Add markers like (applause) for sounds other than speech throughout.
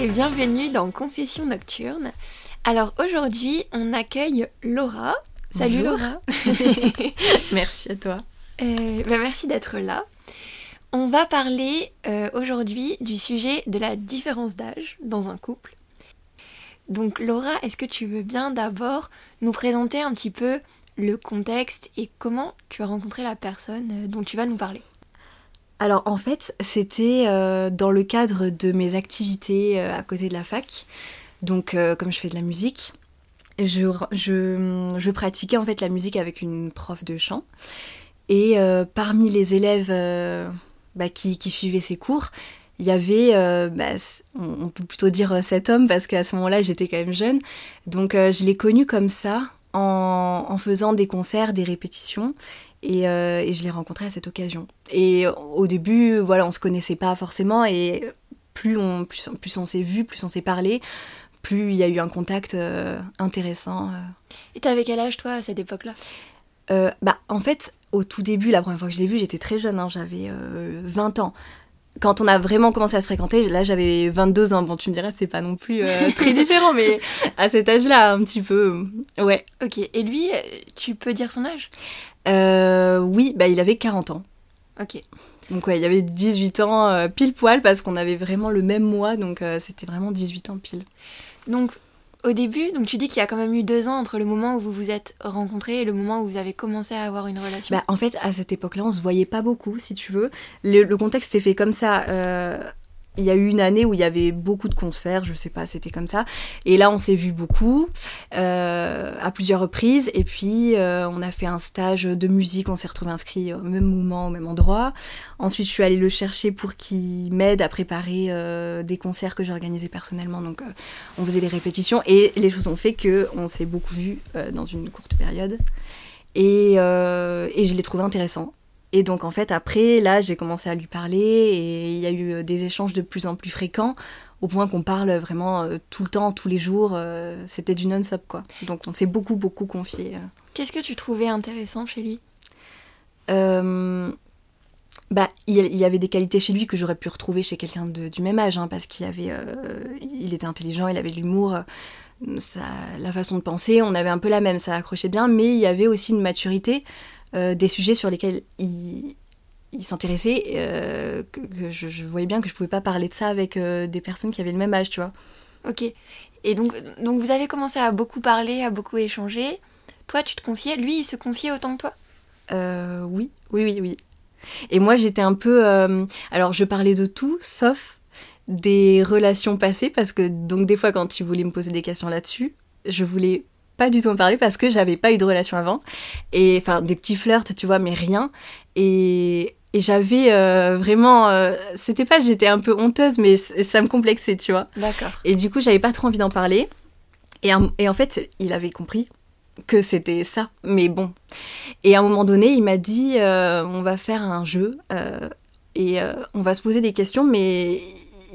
Et bienvenue dans Confession Nocturne. Alors aujourd'hui, on accueille Laura. Salut Bonjour. Laura. (laughs) Merci à toi. Euh, bah, merci d'être là. On va parler euh, aujourd'hui du sujet de la différence d'âge dans un couple. Donc Laura, est-ce que tu veux bien d'abord nous présenter un petit peu le contexte et comment tu as rencontré la personne euh, dont tu vas nous parler? Alors en fait, c'était euh, dans le cadre de mes activités euh, à côté de la fac. Donc euh, comme je fais de la musique, je, pratiquais en fait la musique avec une prof de chant. Et parmi les élèves bah, qui, suivaient ces cours, il y avait, bah, on peut plutôt dire cet homme parce qu'à ce moment-là j'étais quand même jeune. Donc je l'ai connu comme ça en faisant des concerts, des répétitions. Et, euh, et je l'ai rencontré à cette occasion. Et au début, voilà, on se connaissait pas forcément. Et plus on, plus, on- plus on s'est vu, plus on s'est parlé, plus il y a eu un contact euh, intéressant. euh. Et t'avais quel âge toi à cette époque-là? Euh, bah, en fait, au tout début, la première fois que je l'ai vu, j'étais très jeune, hein, j'avais euh, 20 ans. Quand on a vraiment commencé à se fréquenter, là j'avais 22 ans. Bon, tu me diras, c'est pas non plus euh, très différent, mais à cet âge-là, un petit peu. Ouais. Ok, et lui, euh, tu peux dire son âge? Euh, oui, bah, il avait 40 ans. Ok. Donc, ouais, il avait 18 ans euh, pile poil parce qu'on avait vraiment le même mois, donc c'était vraiment 18 ans pile. Donc, au début, donc tu dis qu'il y a quand même eu deux ans entre le moment où vous vous êtes rencontrés et le moment où vous avez commencé à avoir une relation. Bah, en fait, à cette époque-là, on se voyait pas beaucoup, si tu veux. Le, contexte s'est fait comme ça. euh, il y a eu une année où il y avait beaucoup de concerts, je sais pas, c'était comme ça. Et là, on s'est vu beaucoup, euh, à plusieurs reprises. Et puis, euh, on a fait un stage de musique, on s'est retrouvés inscrits au même moment, au même endroit. Ensuite, je suis allée le chercher pour qu'il m'aide à préparer euh, des concerts que j'organisais personnellement. Donc, on faisait des répétitions. Et les choses ont fait que on s'est beaucoup vus dans une courte période. Et je l'ai trouvé intéressant. Et donc en fait après là j'ai commencé à lui parler et il y a eu euh, des échanges de plus en plus fréquents au point qu'on parle vraiment euh, tout le temps, tous les jours. euh, C'était du non-stop quoi. Donc on s'est beaucoup beaucoup confié. Qu'est-ce que tu trouvais intéressant chez lui? Euh, bah, il y- avait des qualités chez lui que j'aurais pu retrouver chez quelqu'un du même âge, hein, parce qu'il avait, il était intelligent, il avait de l'humour, la façon de penser, on avait un peu la même, ça accrochait bien, mais il y avait aussi une maturité, euh, des sujets sur lesquels il, il s'intéressait, euh, que, que je, je voyais bien que je pouvais pas parler de ça avec euh, des personnes qui avaient le même âge, tu vois. Ok. Et donc, donc vous avez commencé à beaucoup parler, à beaucoup échanger. Toi, tu te confiais, lui, il se confiait autant que toi? Oui, oui, oui, oui. Et moi, j'étais un peu. alors, je parlais de tout, sauf des relations passées, parce que donc des fois, quand il voulait me poser des questions là-dessus, je voulais pas du tout en parler parce que j'avais pas eu de relation avant. Et enfin, des petits flirts, tu vois, mais rien. Et, et j'avais euh, vraiment. euh, C'était pas, j'étais un peu honteuse, mais ça me complexait, tu vois. D'accord. Et du coup, j'avais pas trop envie d'en parler. Et, un- et en fait, il avait compris que c'était ça. Mais bon. Et à un moment donné, il m'a dit euh, on va faire un jeu et on va se poser des questions, mais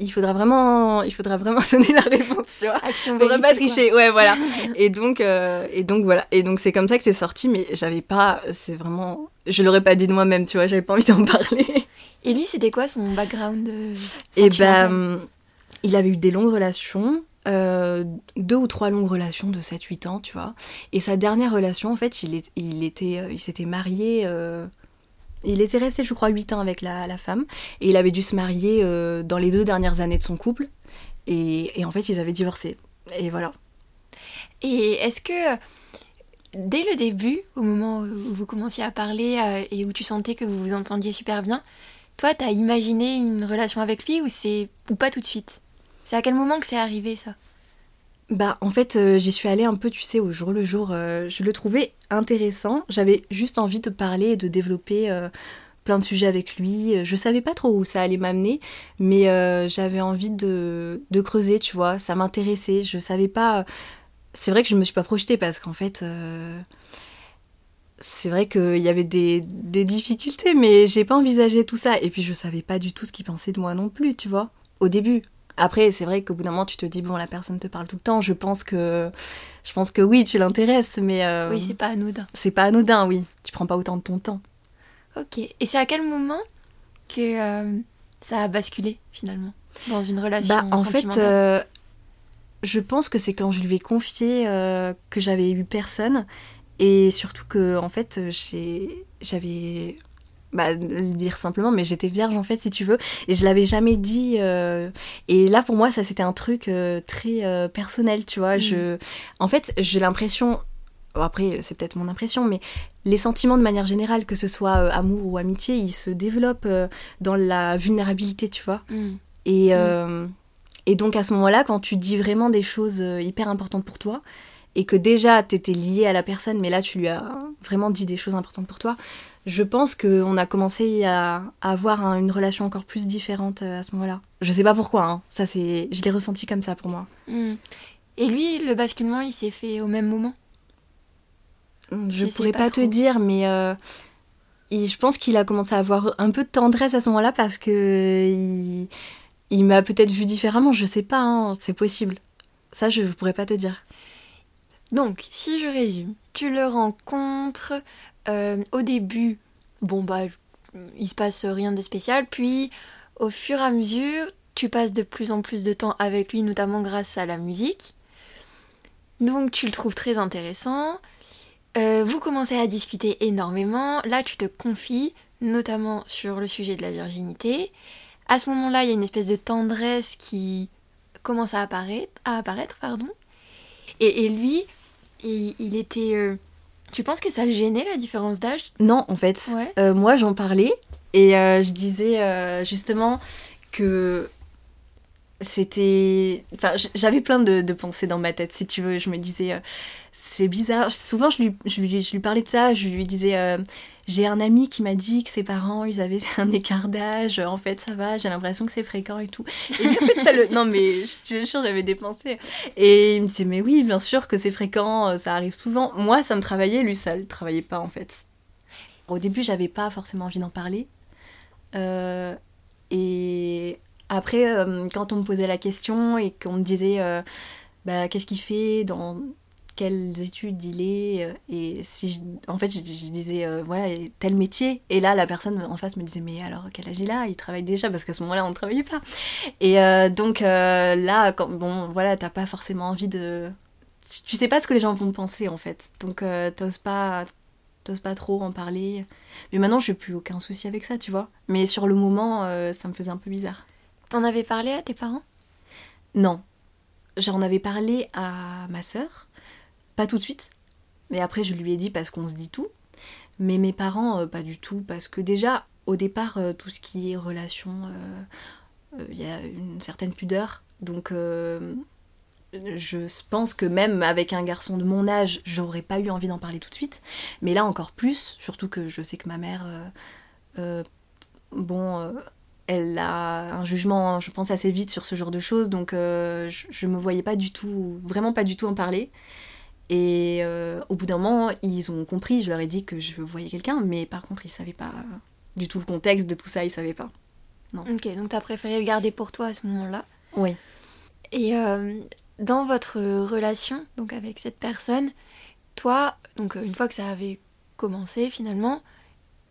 il faudra vraiment, il faudra vraiment (laughs) donner la réponse, tu vois. Action On faudra pas tricher, ouais, voilà. (laughs) et donc, euh, et donc voilà. Et donc c'est comme ça que c'est sorti, mais j'avais pas, c'est vraiment, je l'aurais pas dit de moi-même, tu vois. J'avais pas envie d'en (laughs) parler. Et lui, c'était quoi son background euh, Et sentimental ben, il avait eu des longues relations, euh, deux ou trois longues relations de 7-8 ans, tu vois. Et sa dernière relation, en fait, il, est, il, était, euh, il s'était marié. euh, il était resté, je crois, 8 ans avec la, femme. Et il avait dû se marier euh, dans les deux dernières années de son couple. Et, en fait, ils avaient divorcé. Et voilà. Et est-ce que dès le début, au moment où vous commenciez à parler euh, et où tu sentais que vous vous entendiez super bien, toi, t'as imaginé une relation avec lui ou c'est ou pas tout de suite? C'est à quel moment que c'est arrivé ça? Bah, en fait, euh, j'y suis allée un peu, tu sais, au jour le jour. euh, je le trouvais intéressant. J'avais juste envie de parler et de développer euh, plein de sujets avec lui. Je savais pas trop où ça allait m'amener, mais j'avais envie de, creuser, tu vois. Ça m'intéressait. Je savais pas. C'est vrai que je me suis pas projetée parce qu'en fait. C'est vrai qu'il y avait des, des difficultés, mais j'ai pas envisagé tout ça. Et puis je savais pas du tout ce qu'il pensait de moi non plus, tu vois, au début. Après, c'est vrai qu'au bout d'un moment, tu te dis, bon, la personne te parle tout le temps. Je pense que, je pense que oui, tu l'intéresses, mais euh, Oui, c'est pas anodin. c'est pas anodin, oui. Tu prends pas autant de ton temps. Ok. Et c'est à quel moment que euh, ça a basculé finalement dans une relation Bah, en fait, euh, je pense que c'est quand je lui ai confié que j'avais eu personne et surtout que en fait j'avais bah, le dire simplement mais j'étais vierge en fait si tu veux et je l'avais jamais dit euh, et là pour moi ça c'était un truc euh, très euh, personnel tu vois Mm. je en fait j'ai l'impression bon, après c'est peut-être mon impression mais les sentiments de manière générale que ce soit amour ou amitié ils se développent dans la vulnérabilité tu vois Mm. et, euh, et donc à ce moment-là, quand tu dis vraiment des choses hyper importantes pour toi, et que déjà t'étais lié à la personne, mais là tu lui as vraiment dit des choses importantes pour toi, je pense qu'on a commencé à, à avoir un- une relation encore plus différente euh, à ce moment-là. Je sais pas pourquoi, hein. ça c'est, je l'ai ressenti comme ça pour moi. Mm. Et lui, le basculement, il s'est fait au même moment? Je, Je sais pourrais pas pas, te dire, mais euh, il- je pense qu'il a commencé à avoir un peu de tendresse à ce moment-là parce que il, il m'a peut-être vu différemment, je sais pas, hein, c'est possible. Ça, je pourrais pas te dire. Donc, si je résume, tu le rencontres euh, au début, bon bah, il se passe rien de spécial, puis au fur et à mesure, tu passes de plus en plus de temps avec lui, notamment grâce à la musique. Donc, tu le trouves très intéressant. Euh, vous commencez à discuter énormément. Là, tu te confies, notamment sur le sujet de la virginité. À ce moment-là, il y a une espèce de tendresse qui commence à apparaître, à apparaître pardon. Et, lui, il, il était. euh, Tu penses que ça le gênait la différence d'âge? Non, en fait, Ouais. euh, moi j'en parlais et euh, je disais euh, justement que c'était. Enfin, j'avais plein de, de pensées dans ma tête, si tu veux. Je me disais, c'est bizarre. Souvent, je lui, je, lui, je lui parlais de ça, je lui disais. J'ai un ami qui m'a dit que ses parents, ils avaient (laughs) un écart d'âge. En fait, ça va, j'ai l'impression que c'est fréquent et tout. Et en fait, ça le... (laughs) Non, mais je te jure, j'avais des pensées. Et il me disait, mais oui, bien sûr que c'est fréquent, euh, ça arrive souvent. Moi, ça me travaillait, lui, ça le travaillait pas, en fait. Au début, j'avais pas forcément envie d'en parler. Euh, et après, euh, quand on me posait la question et qu'on me disait, euh, bah, qu'est-ce qu'il fait, dans quelles études il est, euh, et si je- en fait, je, je disais, euh, voilà, tel métier. Et là, la personne en face me disait, mais alors, quel âge il a? Il travaille déjà, parce qu'à ce moment-là, on ne travaillait pas. Et euh, donc, euh, là, quand, bon, voilà, t'as pas forcément envie de. Tu, tu sais pas ce que les gens vont penser, en fait. Donc, t'oses pas t'oses pas trop en parler. Mais maintenant, j'ai plus aucun souci avec ça, tu vois. Mais sur le moment, ça me faisait un peu bizarre. T'en avais parlé à tes parents? Non. J'en avais parlé à ma sœur, pas tout de suite. Mais après, je lui ai dit parce qu'on se dit tout. Mais mes parents, euh, pas du tout. Parce que déjà, au départ, euh, tout ce qui est relation, euh, il y a une certaine pudeur. Donc, je pense que même avec un garçon de mon âge, j'aurais pas eu envie d'en parler tout de suite. Mais là, encore plus. Surtout que je sais que ma mère, bon, elle a un jugement, je pense, assez vite sur ce genre de choses. Donc, je, je me voyais pas du tout, vraiment pas du tout en parler. Et euh, au bout d'un moment, ils ont compris. Je leur ai dit que je voyais quelqu'un, mais par contre, ils savaient pas du tout le contexte de tout ça. Ils savaient pas. Ok, donc t'as préféré le garder pour toi à ce moment-là. Oui. Et euh, dans votre relation, donc avec cette personne, toi, donc euh, une fois que ça avait commencé finalement,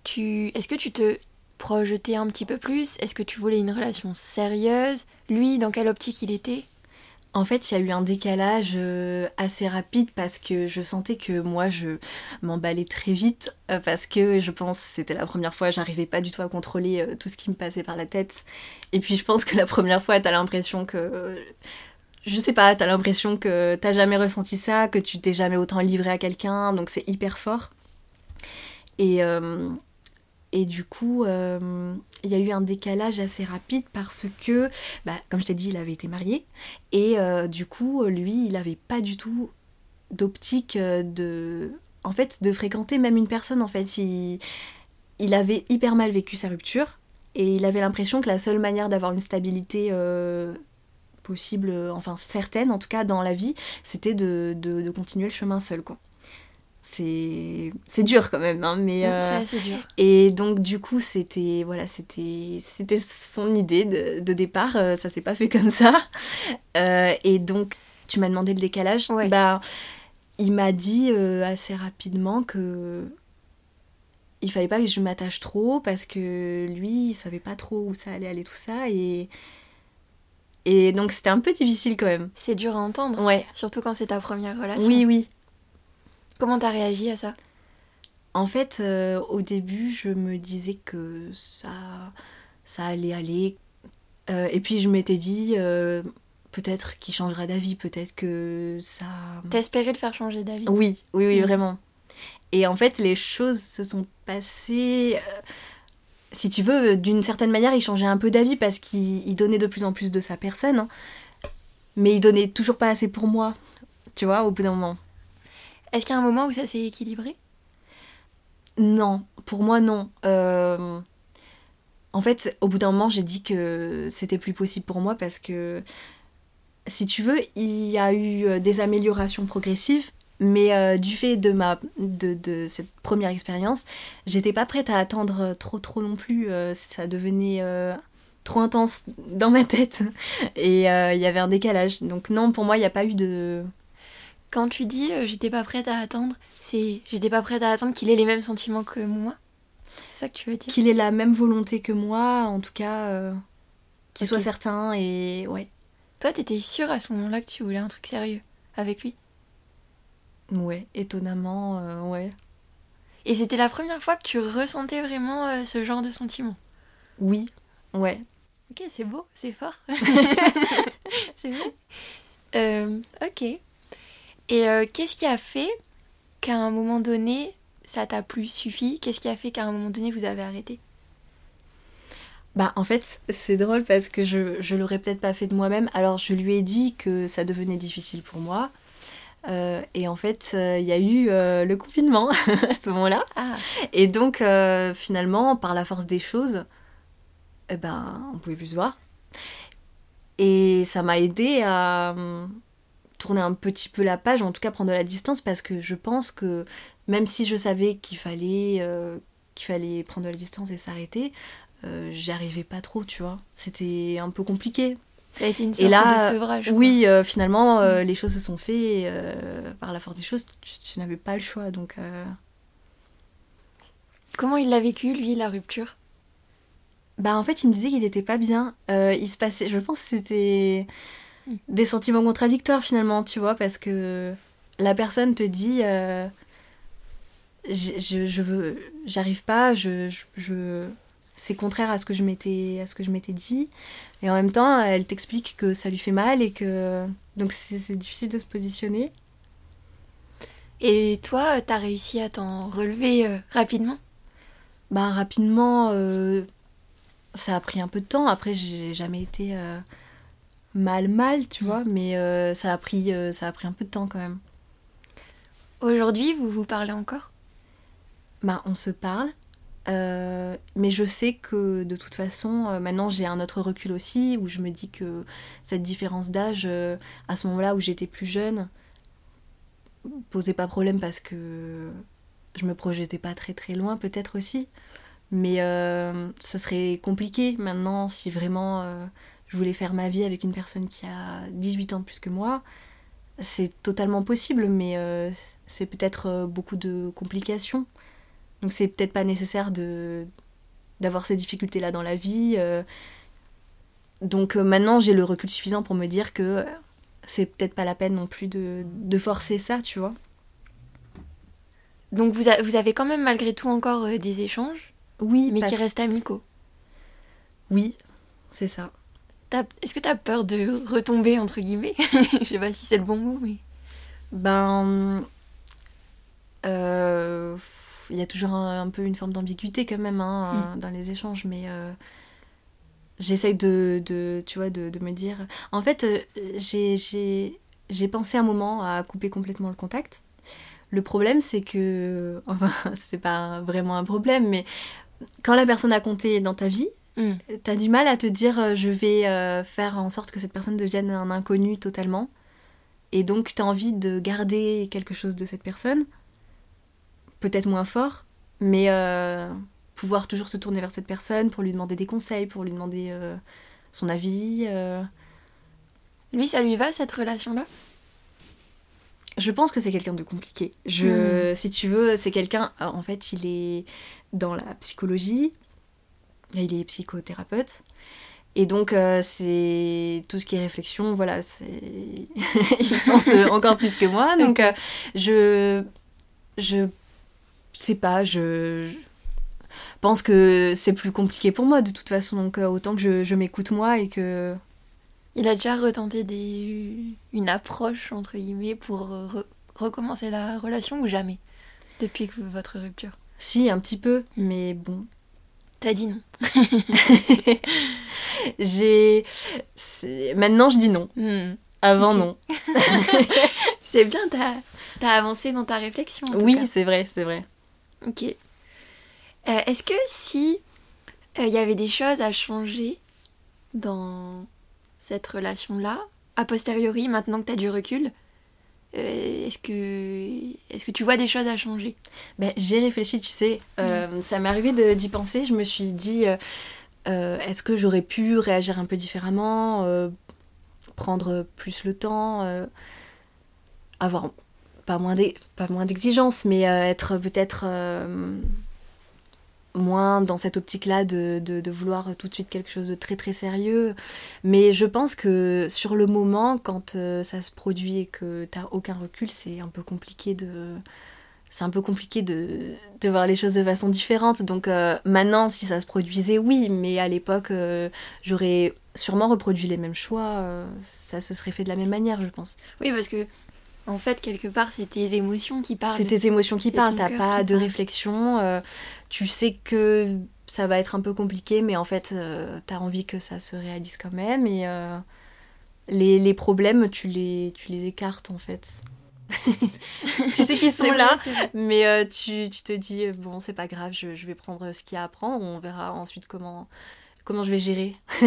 tu, est-ce que tu te projetais un petit peu plus? Est-ce que tu voulais une relation sérieuse? Lui, dans quelle optique il était? En fait, il y a eu un décalage euh, assez rapide parce que je sentais que moi, je m'emballais très vite euh, parce que je pense c'était la première fois, j'arrivais pas du tout à contrôler euh, tout ce qui me passait par la tête. Et puis, je pense que la première fois, t'as l'impression que. je sais pas, t'as l'impression que t'as jamais ressenti ça, que tu t'es jamais autant livré à quelqu'un, donc c'est hyper fort. Et, et du coup, euh, il y a eu un décalage assez rapide parce que, bah, comme je t'ai dit, il avait été marié. Et euh, du coup, lui, il n'avait pas du tout d'optique euh, de. En fait, de fréquenter même une personne, en fait. Il, il avait hyper mal vécu sa rupture. Et il avait l'impression que la seule manière d'avoir une stabilité possible, enfin certaine en tout cas dans la vie, c'était de, de, de continuer le chemin seul, quoi. C'est c'est dur quand même, hein, mais. euh, C'est assez dur. et donc du coup c'était voilà c'était c'était son idée de, de départ euh, ça s'est pas fait comme ça (laughs) Euh, et donc tu m'as demandé le décalage Ouais. bah il m'a dit euh, assez rapidement que il fallait pas que je m'attache trop parce que lui il savait pas trop où ça allait aller tout ça et Et donc c'était un peu difficile quand même. C'est dur à entendre. Ouais. Surtout quand c'est ta première relation. Oui, oui. Comment t'as réagi à ça? En fait, euh, au début, je me disais que ça, ça allait aller. Euh, et puis je m'étais dit, euh, peut-être qu'il changera d'avis, peut-être que ça... T'as espéré le faire changer d'avis? Oui, oui, oui, Mm. vraiment. Et en fait, les choses se sont passées. si tu veux, d'une certaine manière, il changeait un peu d'avis parce qu'il il donnait de plus en plus de sa personne. hein. Mais il donnait toujours pas assez pour moi. Tu vois, au bout d'un moment. Est-ce qu'il y a un moment où ça s'est équilibré? Non, pour moi, non. Euh, En fait, au bout d'un moment, j'ai dit que c'était plus possible pour moi parce que, si tu veux, il y a eu euh, des améliorations progressives, mais euh, du fait de, ma, de, cette première expérience, j'étais pas prête à attendre trop, trop non plus. ça devenait trop intense dans ma tête et il y avait un décalage. Donc, non, pour moi, il n'y a pas eu de. Quand tu dis euh, j'étais pas prête à attendre, c'est j'étais pas prête à attendre qu'il ait les mêmes sentiments que moi C'est ça que tu veux dire? Qu'il ait la même volonté que moi, en tout cas, euh, qu'il soit certain et ouais. Toi, t'étais sûre à ce moment-là que tu voulais un truc sérieux avec lui? Ouais, étonnamment, euh, ouais. Et c'était la première fois que tu ressentais vraiment euh, ce genre de sentiment? Oui, ouais. Ok, c'est beau, c'est fort. (laughs) (laughs) c'est vrai. Euh, ok. Et euh, qu'est-ce qui a fait qu'à un moment donné, ça t'a plus suffi? Qu'est-ce qui a fait qu'à un moment donné, vous avez arrêté? Bah en fait, c'est drôle parce que je, je l'aurais peut-être pas fait de moi-même. Alors je lui ai dit que ça devenait difficile pour moi. Euh, et en fait, euh, il y a eu euh, le confinement (laughs) à ce moment-là. Ah, Et donc, finalement, par la force des choses, eh ben, on pouvait plus se voir. Et ça m'a aidé à tourner un petit peu la page, en tout cas prendre de la distance, parce que je pense que même si je savais qu'il fallait, euh, qu'il fallait prendre de la distance et s'arrêter, euh, j'y arrivais pas trop, tu vois. C'était un peu compliqué. ça a été une Et sorte là, de sevrage. Oui, euh, finalement, euh, Mm. les choses se sont faites par la force des choses. Tu, tu n'avais pas le choix, donc. Comment il l'a vécu, lui, la rupture? Bah en fait, il me disait qu'il était pas bien. Il se passait, je pense que c'était. Des sentiments contradictoires finalement, tu vois, parce que la personne te dit, euh, je, je, je veux, j'arrive pas, je, je, c'est contraire à ce que je m'étais, à ce que je m'étais dit, et en même temps, elle t'explique que ça lui fait mal et que donc c'est difficile de se positionner. Et toi, t'as réussi à t'en relever euh, rapidement? Bah rapidement, euh, ça a pris un peu de temps. Après, j'ai jamais été mal mal, tu vois, mais euh, ça a pris euh, ça a pris un peu de temps quand même. Aujourd'hui, vous vous parlez encore? Bah on se parle, euh, mais je sais que de toute façon, maintenant j'ai un autre recul aussi où je me dis que cette différence d'âge, à ce moment-là où j'étais plus jeune, posait pas problème parce que je me projetais pas très très loin peut-être aussi. Mais ce serait compliqué maintenant si vraiment je voulais faire ma vie avec une personne qui a 18 ans de plus que moi. C'est totalement possible, mais euh, c'est peut-être euh, beaucoup de complications. Donc c'est peut-être pas nécessaire de d'avoir ces difficultés-là dans la vie. euh. Donc maintenant j'ai le recul suffisant pour me dire que c'est peut-être pas la peine non plus de, de forcer ça, tu vois. Donc vous, a- vous avez quand même malgré tout encore euh, des échanges, Oui, mais parce- qui restent amicaux. oui, c'est ça. Est-ce que t'as peur de retomber, entre guillemets? (laughs) Je sais pas si c'est le bon mot, mais... Ben. euh, Il y a toujours un, un peu une forme d'ambiguïté quand même hein, dans les échanges, mais euh, j'essaye de, de, tu vois, de, de me dire. En fait, euh, j'ai pensé un moment à couper complètement le contact. Le problème, c'est que. (laughs) Enfin, c'est pas vraiment un problème, mais quand la personne a compté dans ta vie, Hmm. T'as du mal à te dire euh, je vais euh, faire en sorte que cette personne devienne un inconnu totalement. Et donc t'as envie de garder quelque chose de cette personne, peut-être moins fort, mais euh, pouvoir toujours se tourner vers cette personne pour lui demander des conseils, pour lui demander euh, son avis. Lui, ça lui va, cette relation-là? Je pense que c'est quelqu'un de compliqué. Je, Si tu veux, c'est quelqu'un, en fait, il est dans la psychologie, il est psychothérapeute, Et donc, euh, c'est tout ce qui est réflexion, voilà, c'est. (laughs) il pense encore plus que moi. Donc, euh, je. Je sais pas, je. pense que c'est plus compliqué pour moi de toute façon. Donc, euh, autant que je, je m'écoute moi et que. Il a déjà retenté des... une approche, entre guillemets, pour re- recommencer la relation ou jamais Depuis que votre rupture? Si, un petit peu, mais bon. T'as dit non. (laughs) J'ai. Maintenant, je dis non. Hmm. Avant, non. (laughs) C'est bien, t'as as avancé dans ta réflexion. En Oui, c'est vrai, c'est vrai. Ok. Euh, Est-ce que si euh, il y avait des choses à changer dans cette relation-là, a posteriori, maintenant que tu as du recul, euh, est-ce que est-ce que tu vois des choses à changer? Ben, j'ai réfléchi, tu sais. Euh, Ça m'est arrivé de- d'y penser. Je me suis dit, euh, est-ce que j'aurais pu réagir un peu différemment, prendre plus le temps, avoir pas moins d'e- pas moins d'exigences, mais être peut-être moins dans cette optique-là de, de- vouloir tout de suite quelque chose de très très sérieux. Mais je pense que sur le moment, quand euh, ça se produit et que t'as aucun recul, c'est un peu compliqué de c'est un peu compliqué de, de voir les choses de façon différente. Donc euh, maintenant, si ça se produisait, oui, mais à l'époque, euh, j'aurais sûrement reproduit les mêmes choix. ça se serait fait de la même manière, je pense. Oui, parce que en fait, quelque part, c'est tes émotions qui parlent. C'est tes émotions qui parlent, t'as pas de parle. réflexion. euh, tu sais que ça va être un peu compliqué, mais en fait, euh, t'as envie que ça se réalise quand même. Et euh, les, les problèmes, tu les, tu les écartes en fait. (laughs) tu sais qu'ils (laughs) sont là, vrai. Mais euh, tu, tu te dis, bon, c'est pas grave, je, je vais prendre ce qu'il y a à prendre, on verra ensuite comment, comment je vais gérer. (laughs)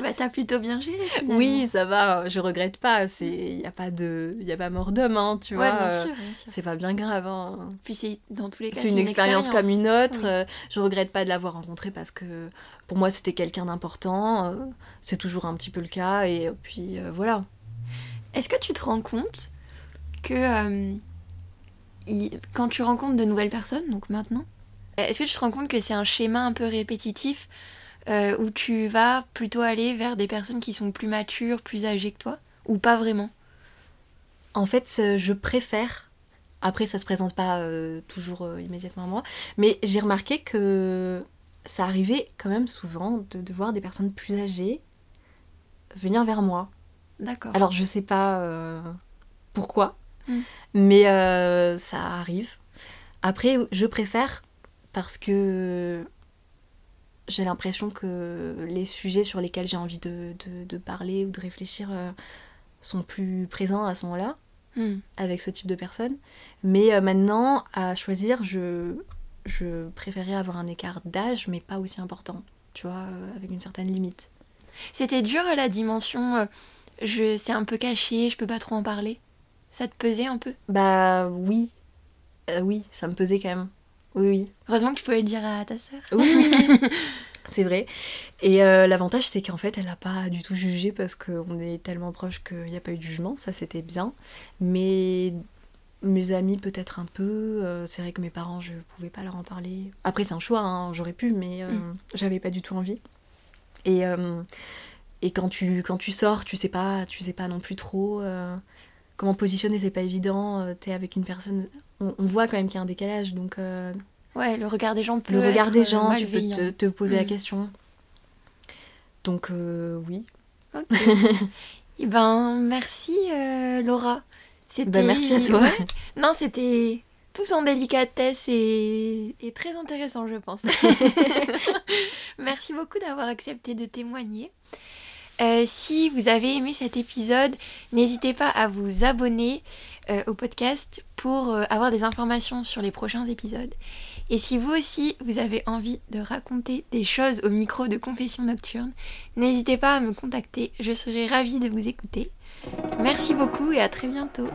Bah, t'as plutôt bien géré. finalement. Oui, ça va, je regrette pas, il n'y a, pas de- y a pas mort d'homme, hein, tu Ouais, vois. bien euh, sûr, bien sûr. C'est pas bien grave. hein. Puis c'est dans tous les cas, C'est une, expérience comme une autre. Oui. euh, je regrette pas de l'avoir rencontré parce que pour moi, c'était quelqu'un d'important. euh, c'est toujours un petit peu le cas, et puis euh, voilà. Est-ce que tu te rends compte que euh, il- quand tu rencontres de nouvelles personnes, donc maintenant, est-ce que tu te rends compte que c'est un schéma un peu répétitif euh, où tu vas plutôt aller vers des personnes qui sont plus matures, plus âgées que toi Ou pas vraiment? En fait, euh, je préfère. Après, ça se présente pas euh, toujours euh, immédiatement à moi, mais j'ai remarqué que ça arrivait quand même souvent de, de voir des personnes plus âgées venir vers moi. D'accord. Alors, je sais pas euh, pourquoi, Mm. mais euh, ça arrive. Après, je préfère parce que j'ai l'impression que les sujets sur lesquels j'ai envie de, de- de parler ou de réfléchir euh, sont plus présents à ce moment-là Hmm. avec ce type de personnes. Mais euh, maintenant, à choisir, je, je préférais avoir un écart d'âge, mais pas aussi important, tu vois, euh, avec une certaine limite. C'était dur la dimension, je, c'est un peu caché, je peux pas trop en parler? Ça te pesait un peu? Bah oui, Euh, oui, ça me pesait quand même. Oui, oui. Heureusement que tu pouvais le dire à ta sœur. Oui, oui, oui. (laughs) c'est vrai. Et euh, l'avantage, c'est qu'en fait, elle n'a pas du tout jugé parce qu'on est tellement proches qu'il n'y a pas eu de jugement. Ça, c'était bien. Mais mes amis, peut-être un peu. euh, c'est vrai que mes parents, je pouvais pas leur en parler. Après, c'est un choix, hein, j'aurais pu, mais euh, Mm. j'avais pas du tout envie. Et, euh, et quand, tu, quand tu sors, tu sais pas, tu sais pas non plus trop comment positionner, c'est pas évident. euh, T'es avec une personne. On, on voit quand même qu'il y a un décalage, donc euh, Ouais, le regard des gens peut le regard être, des euh, gens, tu peux malveillant. te, te poser la Mm. question. Donc euh, oui. Ok. (laughs) Eh ben, merci Laura. C'était. Bah, merci à toi. Ouais. Non, c'était tous en délicatesse et... et très intéressant, je pense. (laughs) merci beaucoup d'avoir accepté de témoigner. Euh, si vous avez aimé cet épisode, n'hésitez pas à vous abonner euh, au podcast pour euh, avoir des informations sur les prochains épisodes. Et si vous aussi, vous avez envie de raconter des choses au micro de Confession Nocturne, n'hésitez pas à me contacter, je serai ravie de vous écouter. Merci beaucoup et à très bientôt.